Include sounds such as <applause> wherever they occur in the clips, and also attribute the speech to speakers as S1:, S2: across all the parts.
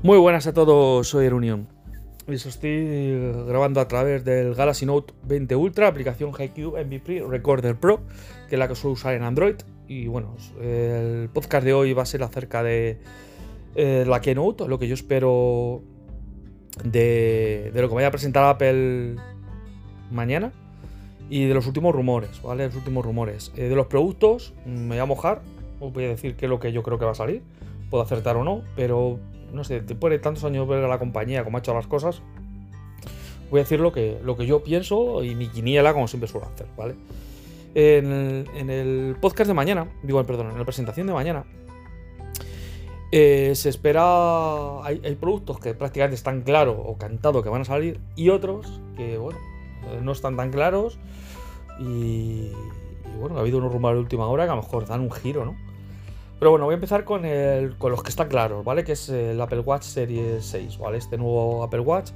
S1: Muy buenas a todos, soy Erunion. Os estoy grabando a través del Galaxy Note 20 Ultra, aplicación HiQ MVP Recorder Pro, que es la que suelo usar en Android. Y bueno, el podcast de hoy va a ser acerca de eh, la Keynote, lo que yo espero de, lo que vaya a presentar Apple mañana y de los últimos rumores, ¿vale? Los últimos rumores. Eh, de los productos, me voy a mojar, os voy a decir qué es lo que yo creo que va a salir. Puedo acertar o no, pero no sé, después de tantos años ver a la compañía cómo ha hecho las cosas, voy a decir lo que, lo que yo pienso y mi quiniela, como siempre suelo hacer, ¿vale? En el, podcast de mañana, digo, perdón, en la presentación de mañana, eh, se espera. Hay, productos que prácticamente están claros o cantados que van a salir, y otros que, bueno, eh, no están tan claros. Y, bueno, ha habido unos rumores de última hora que a lo mejor dan un giro, ¿no? Pero bueno, voy a empezar con, el, con los que están claros, ¿vale? Que es el Apple Watch Series 6, ¿vale? Este nuevo Apple Watch,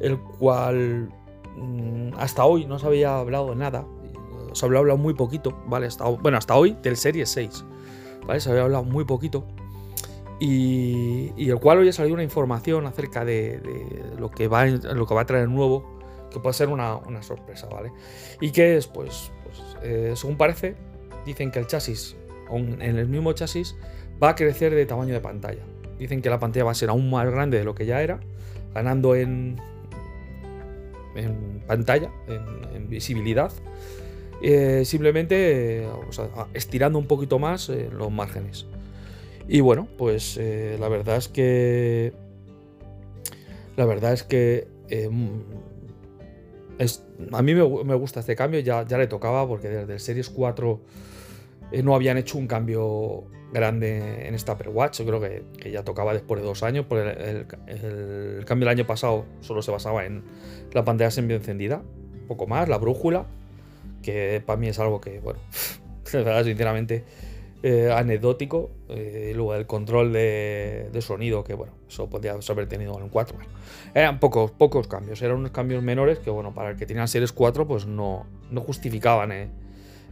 S1: el cual mm, hasta hoy no se había hablado de nada. Se había hablado muy poquito, ¿vale? Bueno, hasta hoy del Series 6, ¿vale? Se había hablado muy poquito. Y, el cual hoy ha salido una información acerca de, lo, que va, lo que va a traer nuevo, que puede ser una, sorpresa, ¿vale? Y que es, pues, pues eh, según parece, dicen que el chasis en el mismo chasis, va a crecer de tamaño de pantalla. Dicen que la pantalla va a ser aún más grande de lo que ya era, ganando en, en pantalla, en, visibilidad. Eh, simplemente estirando un poquito más eh, los márgenes. Y bueno, pues eh, la verdad es que. La verdad es que. Es, a mí me, me, gusta este cambio, ya, ya le tocaba porque desde el Series 4 eh, no habían hecho un cambio grande en esta Apple Watch. Yo creo que, ya tocaba después de dos años, porque el, cambio del año pasado solo se basaba en la pantalla semi encendida, un poco más, la brújula, que para mí es algo que, bueno, <laughs> sinceramente, eh, anecdótico. Eh, luego el control de, sonido, que bueno, eso podría haber tenido en un 4. eran pocos, pocos cambios, eran unos cambios menores que, bueno, para el que tenía Series 4, pues no, no justificaban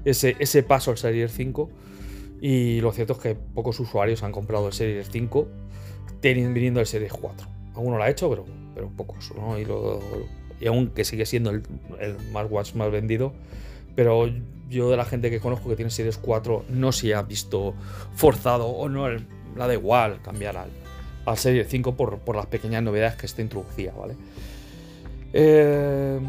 S1: ese, paso al Series 5. Y lo cierto es que pocos usuarios han comprado el Series 5 teniendo, viniendo el Series 4. Alguno lo ha hecho, pero, pero pocos. ¿no? Y, lo, y aunque sigue siendo el, el smartwatch más vendido, pero yo de la gente que conozco que tiene Series 4 no se ha visto forzado o no la da igual cambiar al, al Series 5 por, por, las pequeñas novedades que está introducida, ¿vale? Eh,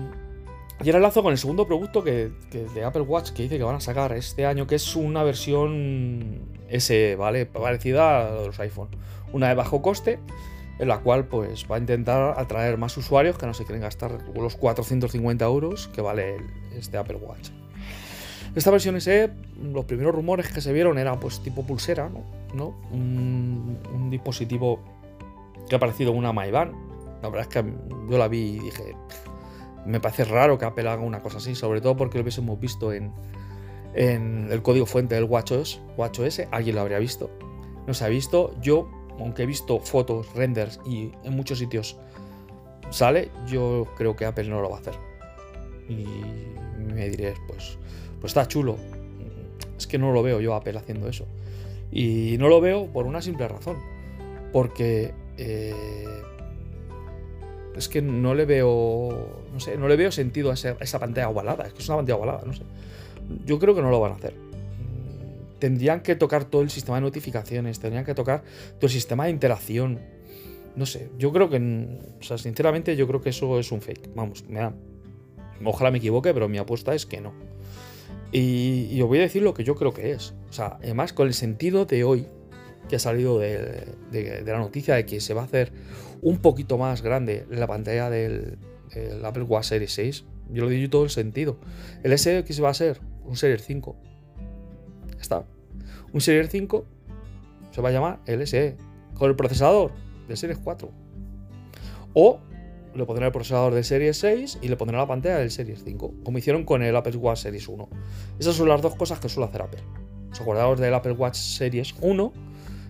S1: y ahora enlazo con el segundo producto que, de Apple Watch que dice que van a sacar este año, que es una versión S, ¿vale? Parecida a los iPhone. Una de bajo coste, en la cual pues va a intentar atraer más usuarios que no se quieren gastar los 450 euros que vale este Apple Watch. Esta versión SE, los primeros rumores que se vieron era pues tipo pulsera, ¿no? Un, un dispositivo que ha parecido una MyBand. La verdad es que yo la vi y dije, me parece raro que Apple haga una cosa así, sobre todo porque lo hubiésemos visto en, el código fuente del WatchOS, WatchOS, alguien lo habría visto. No se ha visto. Yo, aunque he visto fotos, renders y en muchos sitios sale, yo creo que Apple no lo va a hacer. Y me diré, pues, pues está chulo. Es que no lo veo yo Apple haciendo eso. Y no lo veo por una simple razón. Porque eh, es que no le veo, no sé, no le veo sentido a esa, pantalla ovalada. Es que es una pantalla ovalada, no sé. Yo creo que no lo van a hacer. Tendrían que tocar todo el sistema de notificaciones, tendrían que tocar todo el sistema de interacción. No sé, yo creo que, o sea, sinceramente, yo creo que eso es un fake. Vamos, me ojalá me equivoque, pero mi apuesta es que no. Y, y os voy a decir lo que yo creo que es. O sea, además, con el sentido de hoy, que ha salido de, la noticia de que se va a hacer un poquito más grande la pantalla del, Apple Watch Series 6. Yo lo digo todo el sentido. El se va a ser un Series 5. Está. Un Series 5 se va a llamar el SE con el procesador del Series 4. O le pondrá el procesador del Series 6 y le pondrá la pantalla del Series 5, como hicieron con el Apple Watch Series 1. Esas son las dos cosas que suele hacer Apple. ¿Os acordáis del Apple Watch Series 1?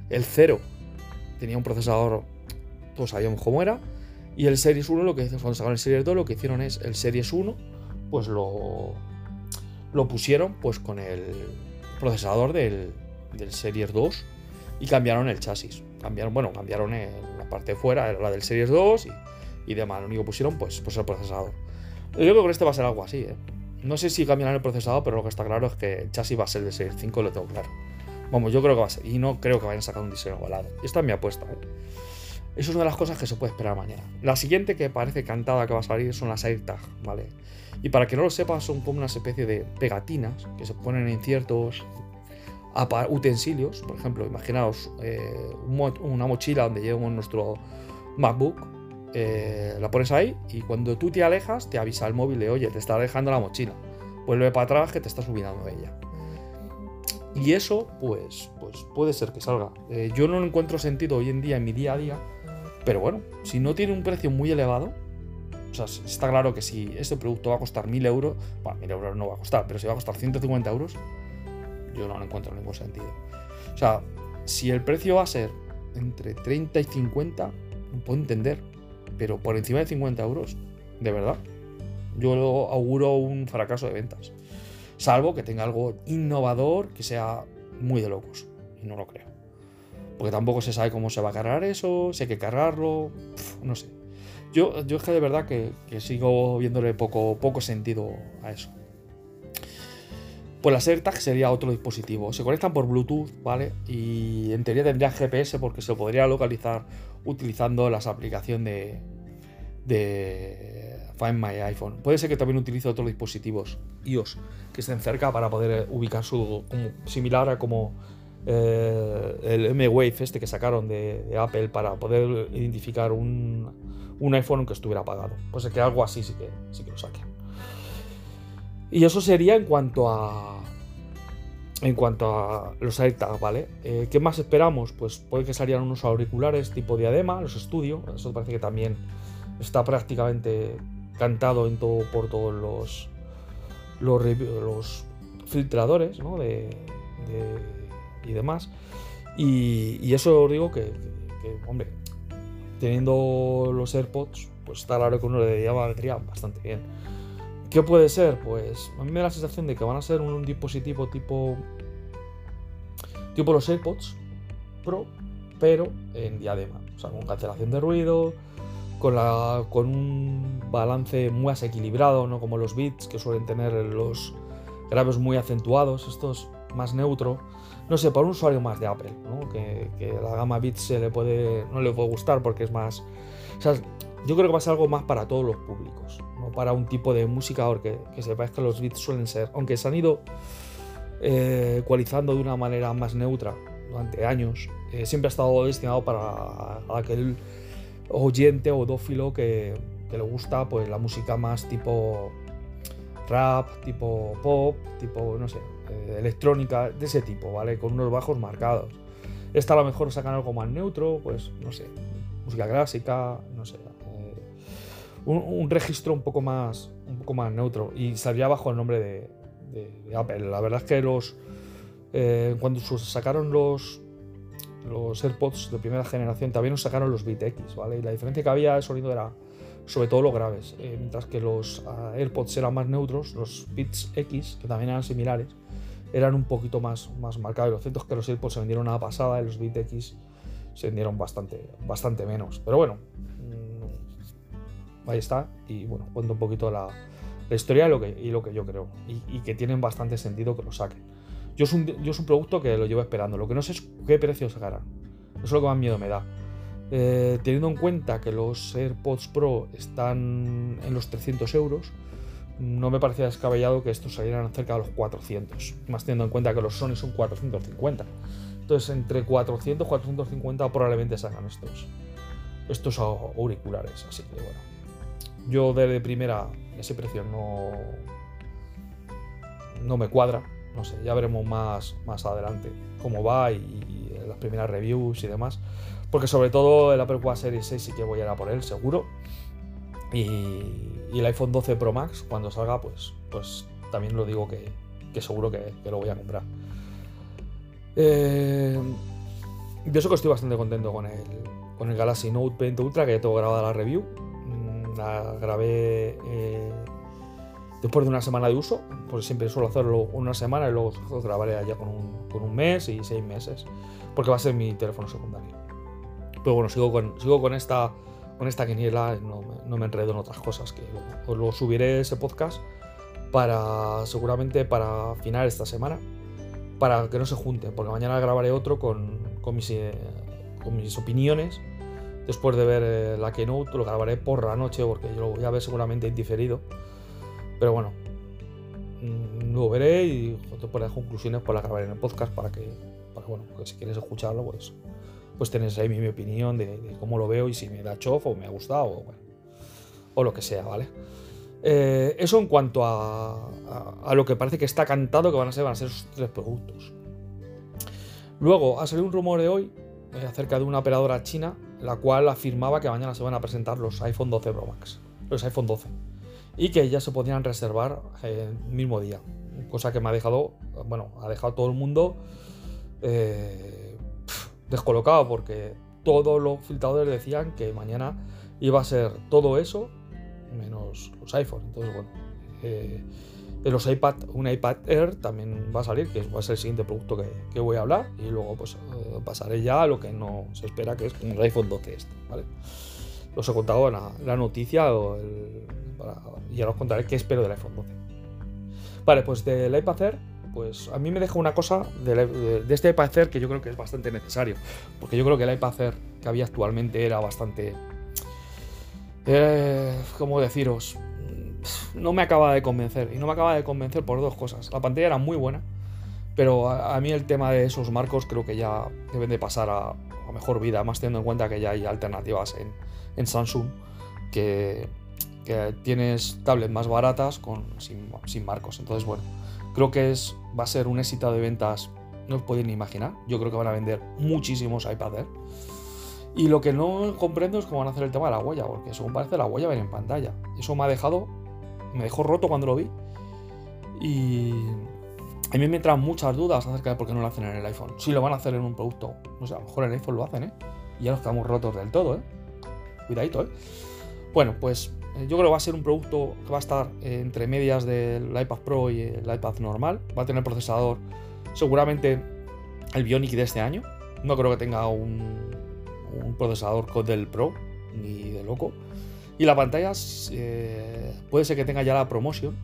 S1: El 0 tenía un procesador, todos sabíamos cómo era. Y el Series 1, lo que cuando sacaron el Series 2, lo que hicieron es el Series 1, pues lo, lo pusieron pues con el procesador del, del Series 2 y cambiaron el chasis. Cambiaron, bueno, cambiaron la parte fuera era la del Series 2 y, y demás. Lo único que pusieron, pues, pues el procesador. Yo creo que este va a ser algo así, ¿eh? No sé si cambiarán el procesador, pero lo que está claro es que el chasis va a ser de Series 5, lo tengo claro. Vamos, yo creo que va a ser. Y no creo que vayan a sacar un diseño igualado. Esta es mi apuesta, ¿eh? Eso es una de las cosas que se puede esperar mañana. La siguiente que parece cantada que va a salir son las AirTag, ¿vale? Y para que no lo sepas, son como una especie de pegatinas que se ponen en ciertos utensilios. Por ejemplo, imaginaos eh, una mochila donde llevamos nuestro MacBook. Eh, la pones ahí y cuando tú te alejas, te avisa el móvil de oye, te está alejando la mochila. Vuelve para atrás que te estás olvidando de ella. Y eso, pues, pues puede ser que salga. Eh, yo no encuentro sentido hoy en día en mi día a día pero bueno, si no tiene un precio muy elevado, o sea, está claro que si este producto va a costar 1000 euros, bueno, 1000 euros no va a costar, pero si va a costar 150 euros, yo no lo encuentro ningún sentido. O sea, si el precio va a ser entre 30 y 50, no puedo entender, pero por encima de 50 euros, de verdad, yo auguro un fracaso de ventas. Salvo que tenga algo innovador que sea muy de locos. Y no lo creo. Porque tampoco se sabe cómo se va a cargar eso, si hay que cargarlo, no sé. Yo, yo es que de verdad que, sigo viéndole poco, poco sentido a eso. Pues la AirTag sería otro dispositivo. Se conectan por Bluetooth, ¿vale? Y en teoría tendría GPS porque se podría localizar utilizando las aplicaciones de, de Find My iPhone. Puede ser que también utilice otros dispositivos iOS que estén cerca para poder ubicar su. similar a como eh, el M-Wave este que sacaron de, Apple para poder identificar un, iPhone que estuviera apagado. Pues es que algo así sí que, sí que lo saquen. Y eso sería en cuanto a. En cuanto a los AirTag, ¿vale? Eh, ¿Qué más esperamos? Pues puede que salieran unos auriculares tipo diadema, los estudio. Eso parece que también está prácticamente cantado en todo, por todos los, los, filtradores ¿no? de y demás. Y, eso os digo que, hombre, teniendo los AirPods, pues está claro que uno le batería bastante bien. ¿Qué puede ser? Pues a mí me da la sensación de que van a ser un, dispositivo tipo tipo los AirPods Pro, pero en diadema, o sea, con cancelación de ruido, con, la, con un balance muy equilibrado, no como los Beats que suelen tener los graves muy acentuados, estos más neutro no sé, para un usuario más de Apple, ¿no? que, la gama Beats se le puede, no le puede gustar porque es más... Yo creo que va a ser algo más para todos los públicos, no para un tipo de música, porque que sepáis que los Beats suelen ser, aunque se han ido eh, ecualizando de una manera más neutra durante años, eh, siempre ha estado destinado para aquel oyente o dófilo que, que le gusta pues la música más tipo rap, tipo pop, tipo, no sé, eh, electrónica, de ese tipo, ¿vale? Con unos bajos marcados. Esta a lo mejor sacan algo más neutro, pues, no sé, música clásica, no sé. Eh, un, registro un poco más un poco más neutro y salía bajo el nombre de, Apple. La verdad es que los eh, cuando sacaron los los AirPods de primera generación también nos sacaron los Beat X, ¿vale? Y la diferencia que había de sonido era sobre todo los graves, eh, mientras que los ah, AirPods eran más neutros, los Beats X, que también eran similares, eran un poquito más, más marcados. Lo cierto es que los AirPods se vendieron a pasada y los Beats X se vendieron bastante, bastante menos. Pero bueno, mm, ahí está. Y bueno, cuento un poquito la, historia y lo, que, y lo que yo creo. Y, que tienen bastante sentido que lo saquen. Yo es, un, yo es un producto que lo llevo esperando. Lo que no sé es qué precio sacarán. Eso es lo que más miedo me da. Eh, teniendo en cuenta que los AirPods Pro están en los 300 euros, no me parecía descabellado que estos salieran cerca de los 400, más teniendo en cuenta que los Sony son 450. Entonces, entre 400 y 450 probablemente salgan estos, estos auriculares. Así que bueno, yo de primera ese precio no, no me cuadra. No sé, ya veremos más, más adelante cómo va y, y las primeras reviews y demás. Porque sobre todo el Apple Watch Series 6 sí que voy a ir a por él, seguro. Y, el iPhone 12 Pro Max, cuando salga, pues, pues también lo digo que, seguro que, lo voy a comprar. Eh, yo sé que estoy bastante contento con el, con el Galaxy Note 20 Ultra, que ya tengo grabada la review. Mm, la grabé eh, después de una semana de uso, porque siempre suelo hacerlo una semana y luego grabaré ya con un, con un mes y seis meses, porque va a ser mi teléfono secundario. Pero bueno, sigo con, sigo con esta con esta quiniela no, no me enredo en otras cosas. Que os lo subiré ese podcast para seguramente para final esta semana. Para que no se junten, porque mañana grabaré otro con, con, mis, eh, con mis opiniones. Después de ver eh, la Keynote, lo grabaré por la noche, porque yo lo voy a ver seguramente indiferido. Pero bueno, mm, lo veré y por las conclusiones pues las grabaré en el podcast para que, para, bueno, si quieres escucharlo, pues pues tenéis ahí mi, opinión de, cómo lo veo y si me da chof o me ha gustado o, bueno, o lo que sea, ¿vale? Eh, eso en cuanto a, a, lo que parece que está cantado que van a ser, van a ser esos tres productos. Luego ha salido un rumor de hoy eh, acerca de una operadora china, la cual afirmaba que mañana se van a presentar los iPhone 12 Pro Max, los iPhone 12, y que ya se podían reservar el mismo día, cosa que me ha dejado, bueno, ha dejado todo el mundo eh, descolocado porque todos los filtradores decían que mañana iba a ser todo eso menos los iPhone. Entonces, bueno, eh, los iPad, un iPad Air también va a salir, que va a ser el siguiente producto que, voy a hablar. Y luego, pues eh, pasaré ya a lo que no se espera, que es un iPhone 12 este, ¿vale? Os he contado la, la noticia o y ya os contaré qué espero del iPhone 12. Vale, pues del iPad Air pues a mí me deja una cosa de, este iPad Air que yo creo que es bastante necesario. Porque yo creo que el iPad Air que había actualmente era bastante... Eh, ¿Cómo deciros? No me acaba de convencer. Y no me acaba de convencer por dos cosas. La pantalla era muy buena. Pero a, mí el tema de esos marcos creo que ya deben de pasar a, mejor vida. Más teniendo en cuenta que ya hay alternativas en, Samsung. Que, tienes tablets más baratas con, sin marcos. Entonces, bueno Creo que es, va a ser un éxito de ventas, no os podéis ni imaginar. Yo creo que van a vender muchísimos iPad Air. Y lo que no comprendo es cómo van a hacer el tema de la huella, porque según parece la huella ven en pantalla. Eso me ha dejado, me dejó roto cuando lo vi. Y a mí me entran muchas dudas acerca de por qué no lo hacen en el iPhone. Si lo van a hacer en un producto, no sé, a lo mejor en el iPhone lo hacen, ¿eh? Y ya nos quedamos rotos del todo, ¿eh? Cuidadito, ¿eh? Bueno, pues eh, yo creo que va a ser un producto que va a estar entre medias del iPad Pro y el iPad normal. Va a tener procesador seguramente el Bionic de este año. No creo que tenga un, procesador del Pro, ni de loco. Y la pantalla eh, puede ser que tenga ya la promotion.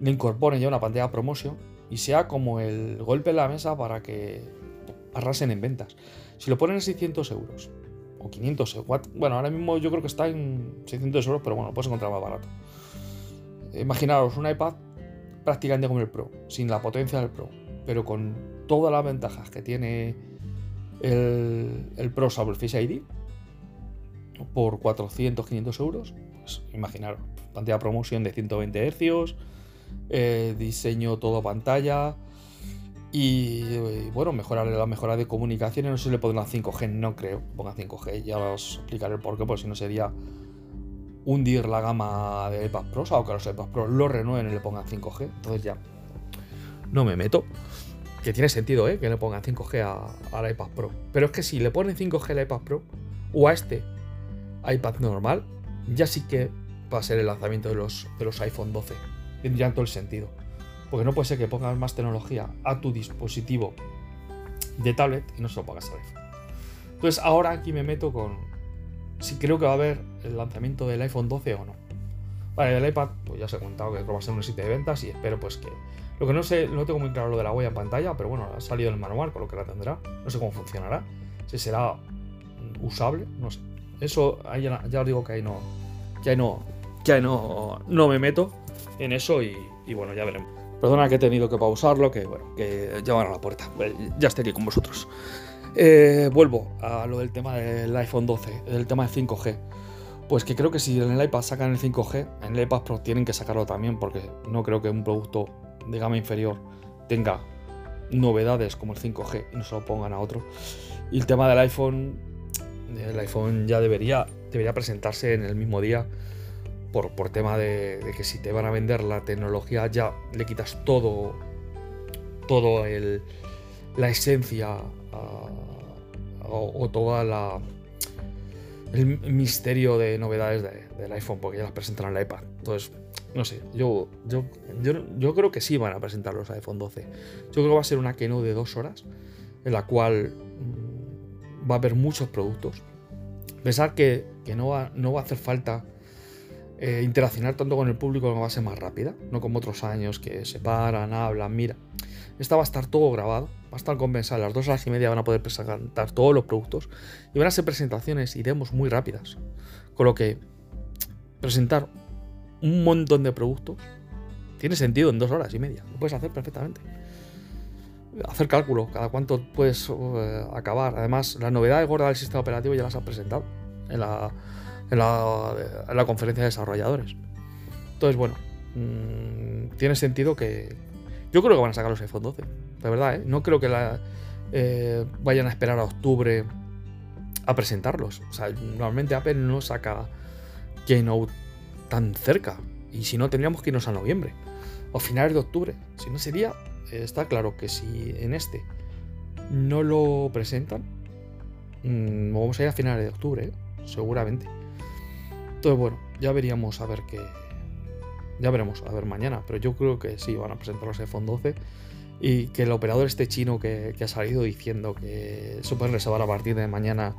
S1: Le incorporen ya una pantalla promotion y sea como el golpe en la mesa para que arrasen en ventas. Si lo ponen en 600 euros o 500 euros. Bueno, ahora mismo yo creo que está en 600 euros, pero bueno, puedes encontrar más barato. Imaginaros un iPad prácticamente como el Pro, sin la potencia del Pro, pero con todas las ventajas que tiene el, el Pro sobre el Face ID por 400, 500 euros. Pues imaginaros, pantalla promoción de 120 Hz, eh, diseño todo pantalla, y, bueno, mejorar la mejora de comunicaciones. No sé si le pondrán 5G, no creo. Ponga 5G, ya os explicaré el porqué, porque si no sería hundir la gama de iPad Pro, aunque los iPad Pro lo renueven y le pongan 5G. Entonces ya no me meto. Que tiene sentido, ¿eh? Que le pongan 5G al iPad Pro. Pero es que si le ponen 5G al iPad Pro o a este iPad normal, ya sí que va a ser el lanzamiento de los, de los iPhone 12. Tendría todo el sentido. Porque no puede ser que pongas más tecnología a tu dispositivo de tablet y no se lo pongas al iPhone. Entonces ahora aquí me meto con si creo que va a haber el lanzamiento del iPhone 12 o no. Vale, el iPad, pues ya os he contado que va a ser un sitio de ventas y espero pues que... Lo que no sé, no tengo muy claro lo de la huella en pantalla, pero bueno, ha salido el manual, con lo que la tendrá. No sé cómo funcionará. Si será usable, no sé. Eso, ya, os digo que ahí no... Que ahí no... Que ahí no, no me meto en eso y bueno, ya veremos. Perdona que he tenido que pausarlo, que bueno, que llaman a la puerta. Eh, ya estoy con vosotros. Eh, vuelvo a lo del tema del iPhone 12, del tema de 5G. Pues que creo que si en el iPad sacan el 5G, en el iPad Pro tienen que sacarlo también, porque no creo que un producto de gama inferior tenga novedades como el 5G y no se lo pongan a otro. Y el tema del iPhone, el iPhone ya debería, debería presentarse en el mismo día por, por tema de, que si te van a vender la tecnología ya le quitas todo, todo el, la esencia o, toda la el misterio de novedades del iPhone, porque ya las presentan en el iPad. Entonces, no sé, yo, yo, yo, creo que sí van a presentar los iPhone 12. Yo creo que va a ser una keynote de dos horas, en la cual va a haber muchos productos. Pensar que, no, va, no va a hacer falta eh, interaccionar tanto con el público que va a ser más rápida, no como otros años que se paran, hablan, mira. Esta va a estar todo grabado, va a estar compensado. Las dos horas y media van a poder presentar todos los productos y van a ser presentaciones y demos muy rápidas. Con lo que presentar un montón de productos tiene sentido en dos horas y media. Lo puedes hacer perfectamente. Hacer cálculo, cada cuánto puedes eh, acabar. Además, las novedades gordas del sistema operativo ya las has presentado en la, en la, conferencia de desarrolladores. Entonces, bueno, mm, tiene sentido que. Yo creo que van a sacar los iPhone 12, de verdad, ¿eh? No creo que la, eh, vayan a esperar a octubre a presentarlos. O sea, normalmente Apple no saca Keynote tan cerca. Y si no, tendríamos que irnos a noviembre o finales de octubre. Si no sería, eh, está claro que si en este no lo presentan, mm, vamos a ir a finales de octubre, seguramente. Entonces, bueno, ya veríamos a ver qué. Ya veremos, a ver mañana. Pero yo creo que sí, van a presentar los iPhone 12. Y que el operador este chino que, ha salido diciendo que se pueden reservar a partir de mañana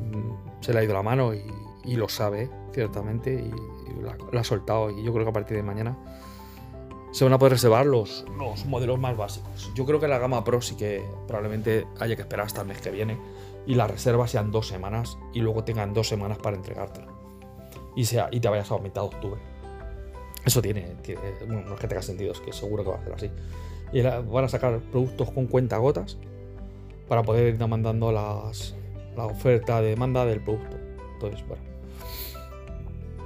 S1: mm, se le ha ido la mano y, lo sabe, ciertamente. Y, lo ha soltado. Y yo creo que a partir de mañana se van a poder reservar los, los modelos más básicos. Yo creo que la gama Pro sí que probablemente haya que esperar hasta el mes que viene y la reserva sean dos semanas y luego tengan dos semanas para entregártela y, sea, y te vayas a mitad de octubre. Eso tiene, bueno, no es que tenga sentido, es que seguro que va a ser así. Y van a sacar productos con cuenta gotas para poder ir demandando las, la oferta de demanda del producto. Entonces, bueno.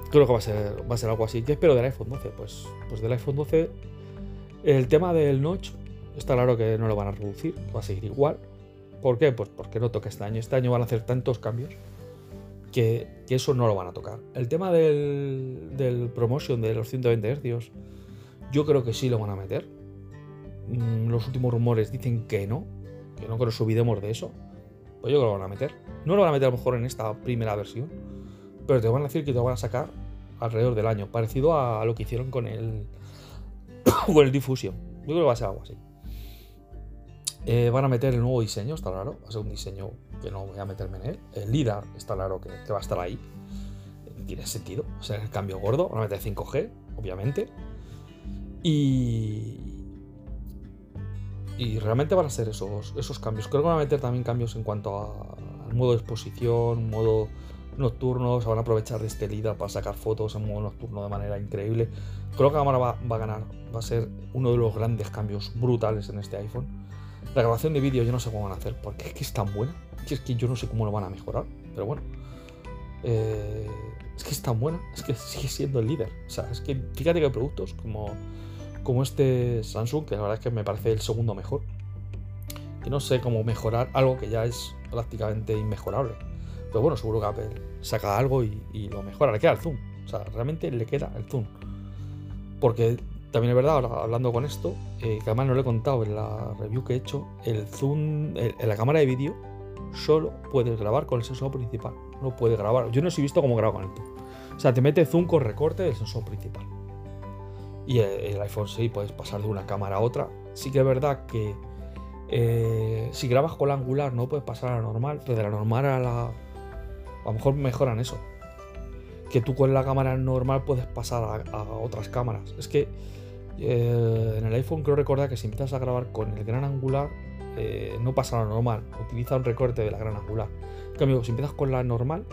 S1: Creo que va a ser, va a ser algo así. ¿Qué espero del iPhone 12? Pues, pues del iPhone 12, el tema del notch está claro que no lo van a reducir, va a seguir igual. ¿Por qué? Pues porque no toca este año. Este año van a hacer tantos cambios que, eso no lo van a tocar. El tema del, del promotion de los 120 Hz, yo creo que sí lo van a meter. Mm, los últimos rumores dicen que no, que no que nos olvidemos de eso. Pues yo creo que lo van a meter. No lo van a meter a lo mejor en esta primera versión, pero te van a decir que te lo van a sacar alrededor del año, parecido a lo que hicieron con el <coughs> con el Diffusion. Yo creo que va a ser algo así. Eh, van a meter el nuevo diseño, está claro. Va a ser un diseño que no voy a meterme en él. El LIDAR está claro que, va a estar ahí. Tiene sentido. O sea, el cambio gordo. Van a meter 5G, obviamente. Y. Y realmente van a ser esos, cambios. Creo que van a meter también cambios en cuanto al modo de exposición, modo nocturno. Se van a aprovechar de este LIDAR para sacar fotos en modo nocturno de manera increíble. Creo que la cámara va, va a ganar. Va a ser uno de los grandes cambios brutales en este iPhone la grabación de vídeo yo no sé cómo van a hacer, porque es que es tan buena. es que yo no sé cómo lo van a mejorar, pero bueno. Eh, es que es tan buena, es que sigue siendo el líder. O sea, es que fíjate que hay productos como, como este Samsung, que la verdad es que me parece el segundo mejor. Que no sé cómo mejorar algo que ya es prácticamente inmejorable. Pero bueno, seguro que Apple saca algo y, y lo mejora. Le queda el zoom. O sea, realmente le queda el zoom. Porque también es verdad, hablando con esto, eh, que además no lo he contado en la review que he hecho, el zoom, en la cámara de vídeo, solo puedes grabar con el sensor principal. No puedes grabar. Yo no he visto cómo grabo con el zoom. O sea, te mete zoom con recorte del sensor principal. Y el, iPhone 6 puedes pasar de una cámara a otra. Sí que es verdad que eh, si grabas con la angular no puedes pasar a la normal, pero de la normal a la. A lo mejor mejoran eso. Que tú con la cámara normal puedes pasar a otras cámaras. Es que eh, en el iPhone creo recordar que si empiezas a grabar con el gran angular, eh, no pasa lo normal, utiliza un recorte de la gran angular. En cambio, si empiezas con la normal,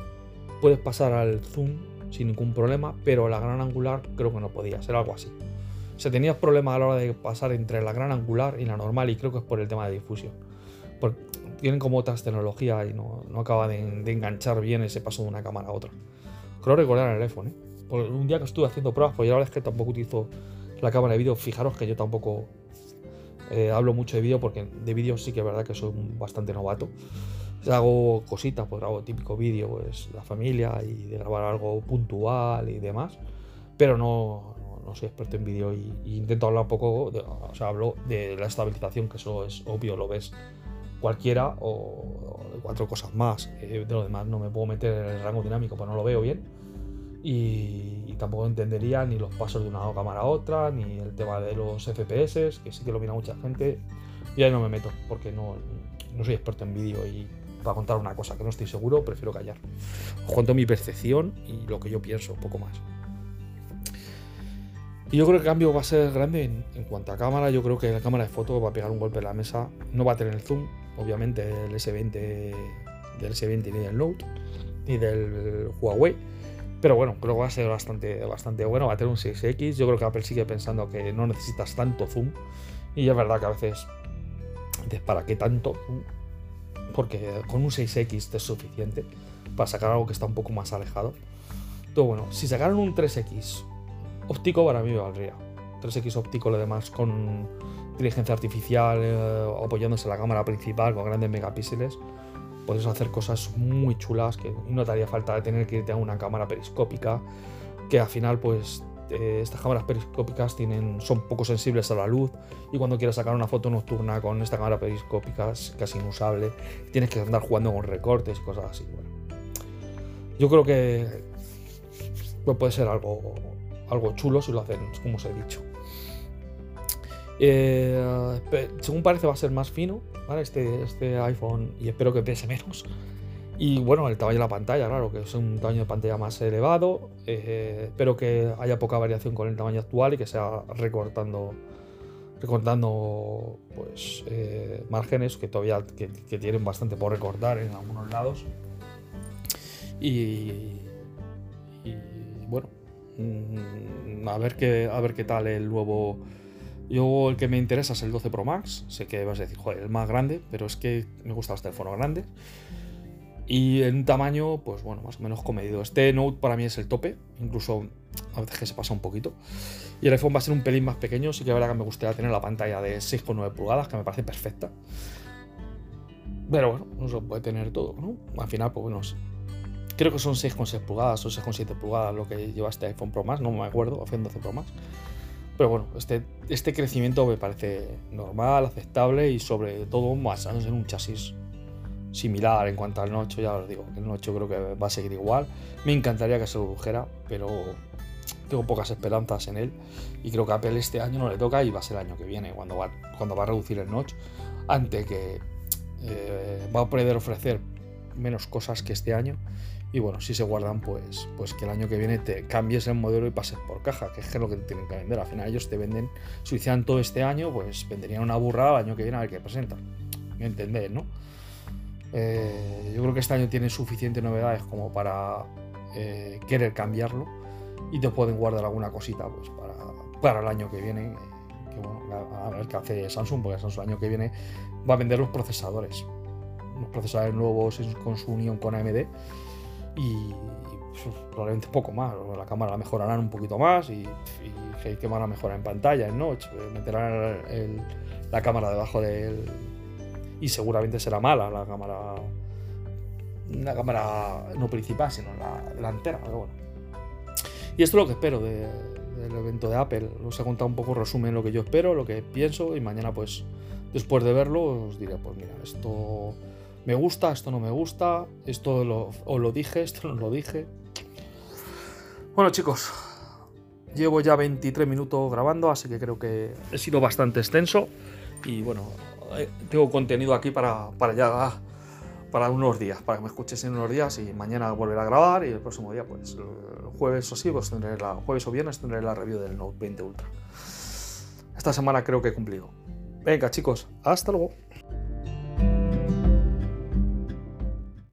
S1: puedes pasar al zoom sin ningún problema, pero la gran angular creo que no podía, ser algo así. O sea, tenías problemas a la hora de pasar entre la gran angular y la normal, y creo que es por el tema de difusión. Porque tienen como otras tecnologías y no, no acaba de, enganchar bien ese paso de una cámara a otra. Creo recordar en el iPhone, ¿eh? un día que estuve haciendo pruebas, pues ya la verdad es que tampoco utilizo la cámara de vídeo. Fijaros que yo tampoco eh, hablo mucho de vídeo porque de vídeo sí que es verdad que soy bastante novato. Hago cositas, pues hago típico vídeo, pues la familia y de grabar algo puntual y demás. Pero no, no, soy experto en vídeo y, intento hablar un poco, o sea, hablo de la estabilización, que eso es obvio, lo ves cualquiera, o, de cuatro cosas más. Eh, de lo demás no me puedo meter en el rango dinámico, pues no lo veo bien y, tampoco entendería ni los pasos de una cámara a otra, ni el tema de los FPS, que sí que lo mira mucha gente. Y ahí no me meto, porque no, no soy experto en vídeo y, para contar una cosa que no estoy seguro, prefiero callar. Os cuento mi percepción y lo que yo pienso, poco más. Y yo creo que el cambio va a ser grande en, cuanto a cámara. Yo creo que la cámara de foto va a pegar un golpe en la mesa. No va a tener el zoom, obviamente, el S20 del S20 ni del Note, ni del Huawei. Pero bueno, creo que va a ser bastante, bastante bueno. Va a tener un 6X. Yo creo que Apple sigue pensando que no necesitas tanto zoom. Y es verdad que a veces ¿para qué tanto? Porque con un 6X es suficiente para sacar algo que está un poco más alejado. Todo bueno, si sacaron un 3X óptico, para mí me valdría. 3X óptico, lo demás con inteligencia artificial, eh, apoyándose en la cámara principal con grandes megapíxeles puedes hacer cosas muy chulas que no te haría falta tener que irte a una cámara periscópica, que al final pues eh, estas cámaras periscópicas tienen, son poco sensibles a la luz y cuando quieras sacar una foto nocturna con esta cámara periscópica es casi inusable, tienes que andar jugando con recortes y cosas así. Bueno, yo creo que puede ser algo, algo chulo si lo hacen como os he dicho. Eh, según parece va a ser más fino, este, este iPhone y espero que pese menos. Y bueno, el tamaño de la pantalla, claro, que es un tamaño de pantalla más elevado. Eh, espero que haya poca variación con el tamaño actual y que sea recortando recortando pues eh, márgenes que todavía que, tienen bastante por recortar en algunos lados. Y, y bueno, mm, a ver qué a ver qué tal el nuevo yo el que me interesa es el 12 Pro Max. Sé que vas a decir, joder, el más grande, pero es que me gustan los teléfonos grandes. Y en tamaño, pues bueno, más o menos comedido. Este Note para mí es el tope, incluso a veces que se pasa un poquito. Y el iPhone va a ser un pelín más pequeño, sí que verdad que me gustaría tener la pantalla de 6,9 pulgadas, que me parece perfecta. Pero bueno, no se puede tener todo, ¿no? Al final, pues bueno, creo que son 6,6 pulgadas o 6,7 pulgadas lo que lleva este iPhone Pro Max, no me acuerdo, iPhone 12 Pro Max. Pero bueno, este, este crecimiento me parece normal, aceptable y sobre todo basándose en un chasis similar en cuanto al Noche, ya os digo, el Noche creo que va a seguir igual. Me encantaría que se redujera, pero tengo pocas esperanzas en él y creo que Apple este año no le toca y va a ser el año que viene cuando va, cuando va a reducir el notch, ante que eh, va a poder ofrecer menos cosas que este año y bueno, si se guardan, pues, pues que el año que viene te cambies el modelo y pases por caja, que es lo que tienen que vender. Al final ellos te venden, si hicieran todo este año, pues venderían una burrada el año que viene a ver qué presentan. ¿Me entendéis, no? Eh, yo creo que este año tiene suficientes novedades como para eh, querer cambiarlo y te pueden guardar alguna cosita pues, para, para el año que viene. Que, bueno, a ver qué hace Samsung, porque Samsung el año que viene va a vender los procesadores. Los procesadores nuevos con su unión con AMD y pues, probablemente poco más. La cámara la mejorarán un poquito más y, que van a mejorar en pantalla, en notch, meterán la cámara debajo del... Y seguramente será mala la cámara... La cámara no principal, sino la delantera, pero bueno. Y esto es lo que espero del evento de Apple. Os he contado un poco resumen lo que yo espero, lo que pienso y mañana pues después de verlo os diré pues mira, esto me gusta, esto no me gusta, esto lo, os lo dije, <laughs> esto no lo dije. Bueno chicos, llevo ya 23 minutos grabando, así que creo que he sido bastante extenso y bueno, eh, tengo contenido aquí para, para ya para unos días, para que me escuches en unos días y mañana volveré a grabar y el próximo día, pues el jueves o sí, pues tendré la, jueves o viernes tendré la review del Note 20 Ultra. Esta semana creo que he cumplido. Venga chicos, hasta luego.